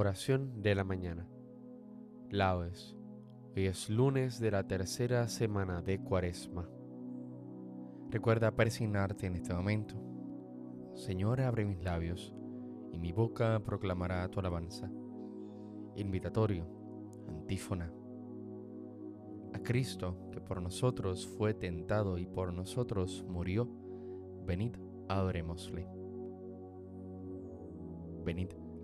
Oración de la mañana. Laudes. Hoy es lunes de la tercera semana de Cuaresma. Recuerda persignarte en este momento. Señor, abre mis labios y mi boca proclamará tu alabanza. Invitatorio, antífona. A Cristo, que por nosotros fue tentado y por nosotros murió, venid, adorémosle. Venid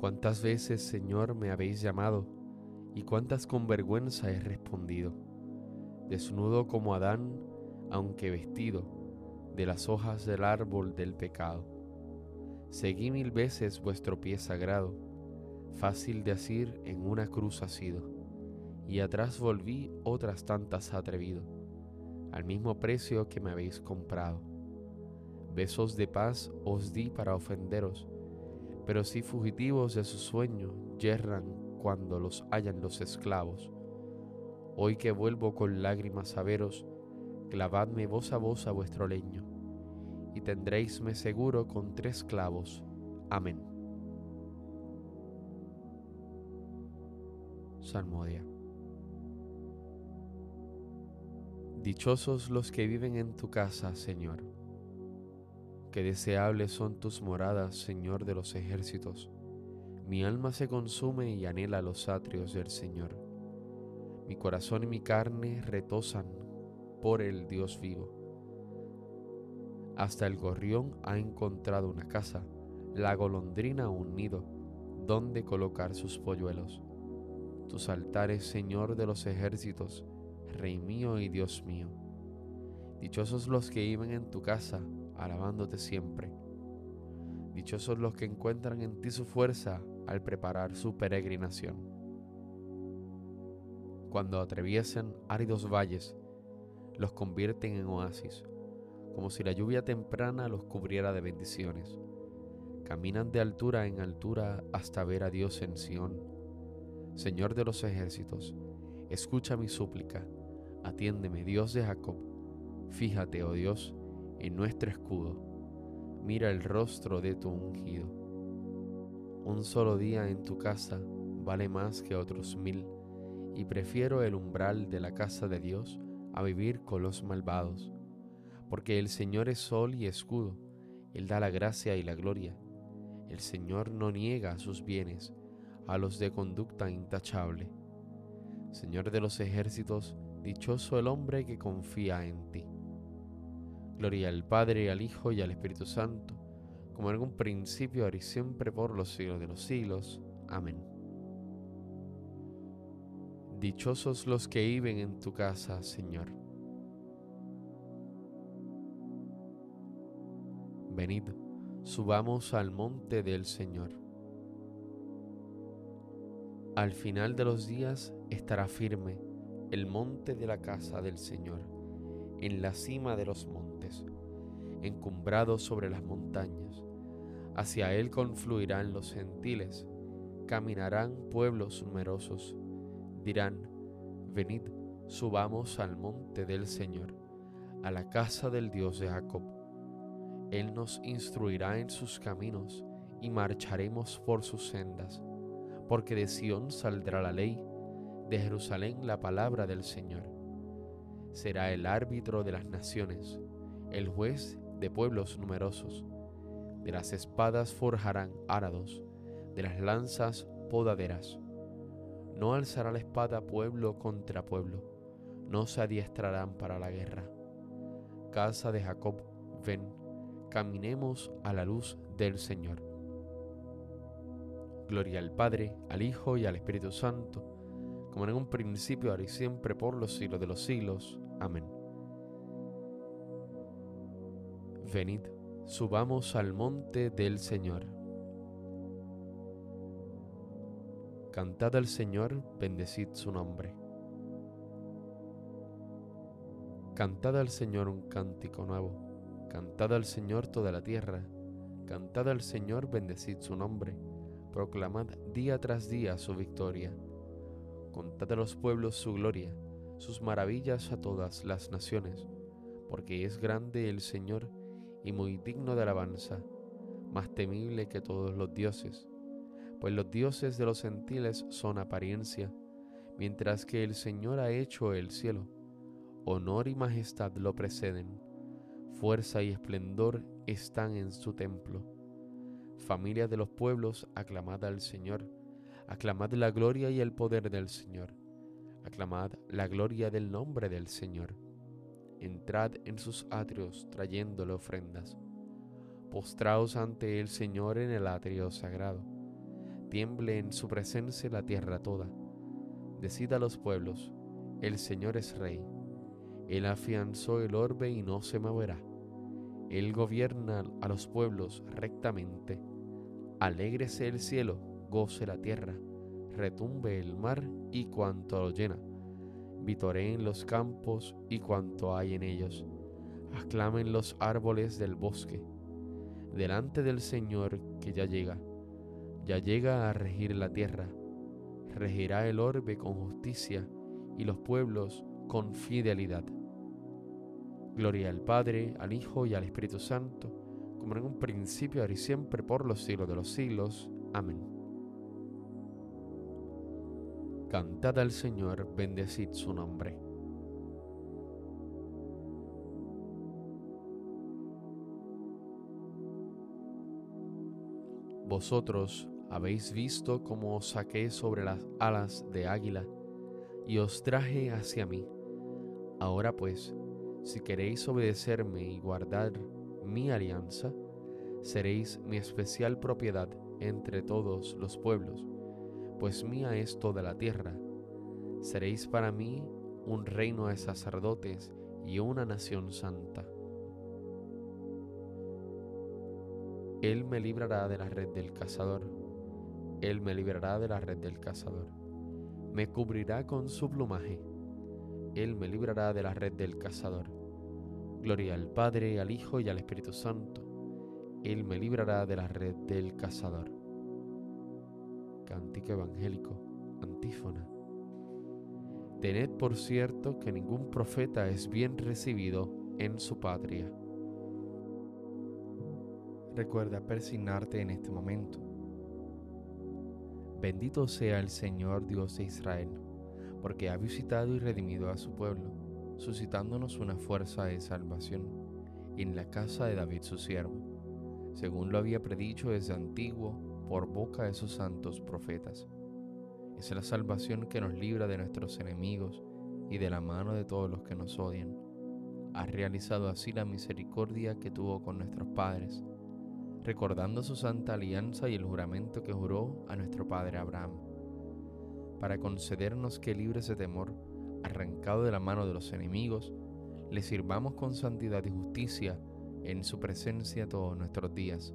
Cuántas veces, Señor, me habéis llamado, y cuántas con vergüenza he respondido, desnudo como Adán, aunque vestido de las hojas del árbol del pecado. Seguí mil veces vuestro pie sagrado, fácil de asir en una cruz asido, y atrás volví otras tantas atrevido, al mismo precio que me habéis comprado. Besos de paz os di para ofenderos, pero si fugitivos de su sueño yerran cuando los hallan los esclavos. Hoy que vuelvo con lágrimas a veros, clavadme voz a voz a vuestro leño, y tendréisme seguro con tres clavos. Amén. Salmodia. Dichosos los que viven en tu casa, Señor Qué deseables son tus moradas, Señor de los ejércitos. Mi alma se consume y anhela los atrios del Señor. Mi corazón y mi carne retosan por el Dios vivo. Hasta el gorrión ha encontrado una casa, la golondrina un nido, donde colocar sus polluelos. Tus altares, Señor de los ejércitos, Rey mío y Dios mío. Dichosos los que viven en tu casa, alabándote siempre. Dichosos los que encuentran en ti su fuerza al preparar su peregrinación. Cuando atraviesen áridos valles, los convierten en oasis, como si la lluvia temprana los cubriera de bendiciones. Caminan de altura en altura hasta ver a Dios en Sión. Señor de los ejércitos, escucha mi súplica, atiéndeme, Dios de Jacob. Fíjate, oh Dios, en nuestro escudo. Mira el rostro de tu ungido. Un solo día en tu casa vale más que otros mil, y prefiero el umbral de la casa de Dios a vivir con los malvados, porque el Señor es sol y escudo, Él da la gracia y la gloria. El Señor no niega sus bienes a los de conducta intachable. Señor de los ejércitos, dichoso el hombre que confía en ti. Gloria al Padre, al Hijo y al Espíritu Santo, como en algún principio, ahora y siempre, por los siglos de los siglos. Amén. Dichosos los que viven en tu casa, Señor. Venid, subamos al monte del Señor. Al final de los días estará firme el monte de la casa del Señor, en la cima de los montes, encumbrado sobre las montañas. Hacia él confluirán los gentiles, caminarán pueblos numerosos dirán, venid, subamos al monte del Señor, a la casa del Dios de Jacob. Él nos instruirá en sus caminos y marcharemos por sus sendas, porque de Sión saldrá la ley, de Jerusalén la palabra del Señor. Será el árbitro de las naciones, el juez de pueblos numerosos. De las espadas forjarán árados, de las lanzas podaderas no alzará la espada pueblo contra pueblo, no se adiestrarán para la guerra. Casa de Jacob, ven, caminemos a la luz del Señor. Gloria al Padre, al Hijo y al Espíritu Santo, como en un principio, ahora y siempre, por los siglos de los siglos. Amén. Venid, subamos al monte del Señor Cantad al Señor, bendecid su nombre. Cantad al Señor un cántico nuevo, cantad al Señor toda la tierra, cantad al Señor, bendecid su nombre, proclamad día tras día su victoria, contad a los pueblos su gloria, sus maravillas a todas las naciones, porque es grande el Señor y muy digno de alabanza, más temible que todos los dioses pues los dioses de los gentiles son apariencia, mientras que el Señor ha hecho el cielo. Honor y majestad lo preceden, fuerza y esplendor están en su templo. Familia de los pueblos, aclamad al Señor, aclamad la gloria y el poder del Señor, aclamad la gloria del nombre del Señor. Entrad en sus atrios trayéndole ofrendas. Postraos ante el Señor en el atrio sagrado tiemble en su presencia la tierra toda. Decida a los pueblos, el Señor es rey. Él afianzó el orbe y no se moverá. Él gobierna a los pueblos rectamente. Alégrese el cielo, goce la tierra, retumbe el mar y cuanto lo llena. Vitoreen los campos y cuanto hay en ellos. Aclamen los árboles del bosque. Delante del Señor que ya llega ya llega a regir la tierra. Regirá el orbe con justicia y los pueblos con fidelidad. Gloria al Padre, al Hijo y al Espíritu Santo, como en un principio, ahora y siempre, por los siglos de los siglos. Amén. Cantad al Señor, bendecid su nombre. Vosotros habéis visto cómo os saqué sobre las alas de águila y os traje hacia mí. Ahora pues, si queréis obedecerme y guardar mi alianza, seréis mi especial propiedad entre todos los pueblos, pues mía es toda la tierra. Seréis para mí un reino de sacerdotes y una nación santa. Él me librará de la red del cazador. Él me librará de la red del cazador. Me cubrirá con su plumaje. Él me librará de la red del cazador. Gloria al Padre, al Hijo y al Espíritu Santo. Él me librará de la red del cazador. Cántico evangélico, antífona. Tened por cierto que ningún profeta es bien recibido en su patria. Recuerda persignarte en este momento. Bendito sea el Señor Dios de Israel, porque ha visitado y redimido a su pueblo, suscitándonos una fuerza de salvación en la casa de David su siervo, según lo había predicho desde antiguo por boca de sus santos profetas. Es la salvación que nos libra de nuestros enemigos y de la mano de todos los que nos odian. Ha realizado así la misericordia que tuvo con nuestros padres recordando su santa alianza y el juramento que juró a nuestro padre Abraham. para concedernos que libres de temor, arrancado de la mano de los enemigos, le sirvamos con santidad y justicia en su presencia todos nuestros días.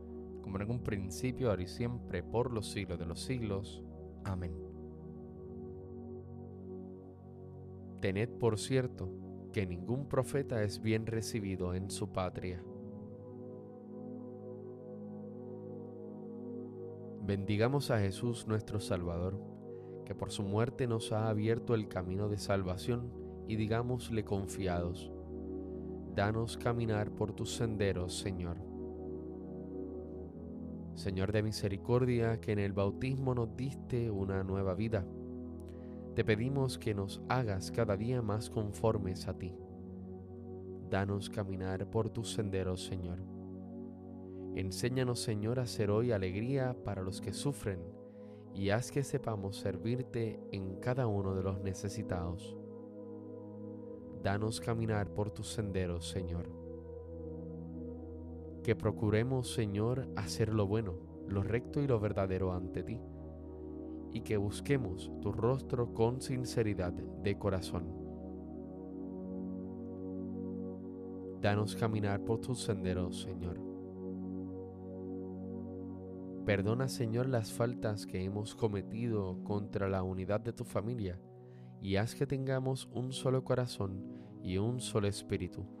como en un principio, ahora y siempre, por los siglos de los siglos. Amén. Tened por cierto que ningún profeta es bien recibido en su patria. Bendigamos a Jesús nuestro Salvador, que por su muerte nos ha abierto el camino de salvación y digámosle confiados, danos caminar por tus senderos, Señor. Señor de misericordia, que en el bautismo nos diste una nueva vida, te pedimos que nos hagas cada día más conformes a ti. Danos caminar por tus senderos, Señor Enséñanos, Señor, a ser hoy alegría para los que sufren y haz que sepamos servirte en cada uno de los necesitados. Danos caminar por tus senderos, Señor. Que procuremos, Señor, hacer lo bueno, lo recto y lo verdadero ante ti, y que busquemos tu rostro con sinceridad de corazón. Danos caminar por tus senderos, Señor Perdona, Señor, las faltas que hemos cometido contra la unidad de tu familia y haz que tengamos un solo corazón y un solo espíritu.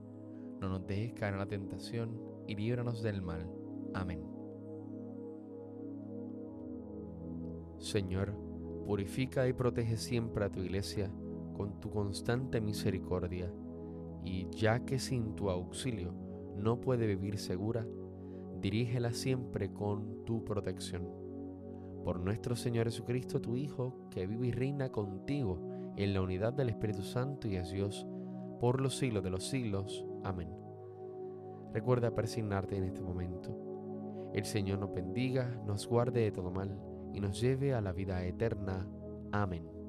No nos dejes caer en la tentación y líbranos del mal. Amén. Señor, purifica y protege siempre a tu iglesia con tu constante misericordia, y ya que sin tu auxilio no puede vivir segura, dirígela siempre con tu protección. Por nuestro Señor Jesucristo, tu Hijo, que vive y reina contigo en la unidad del Espíritu Santo y es Dios, por los siglos de los siglos. Amén. Recuerda persignarte en este momento. El Señor nos bendiga, nos guarde de todo mal y nos lleve a la vida eterna. Amén.